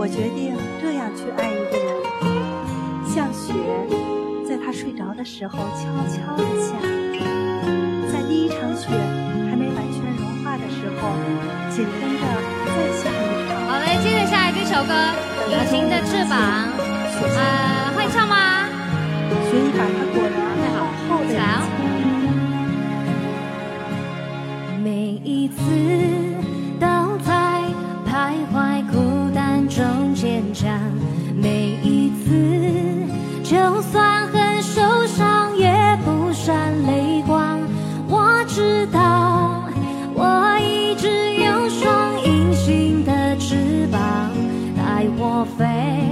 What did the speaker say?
我决定这样去爱一个人，像雪，在他睡着的时候悄悄地下，在第一场雪还没完全融化的时候，紧跟着再下一场。好嘞，接着下来这首歌《隐形的翅膀》，呃，会唱吗？雪已把它裹得厚厚的来哦每一次中坚强每一次就算很受伤也不闪泪光。我知道我一直有双隐形的翅膀带我飞。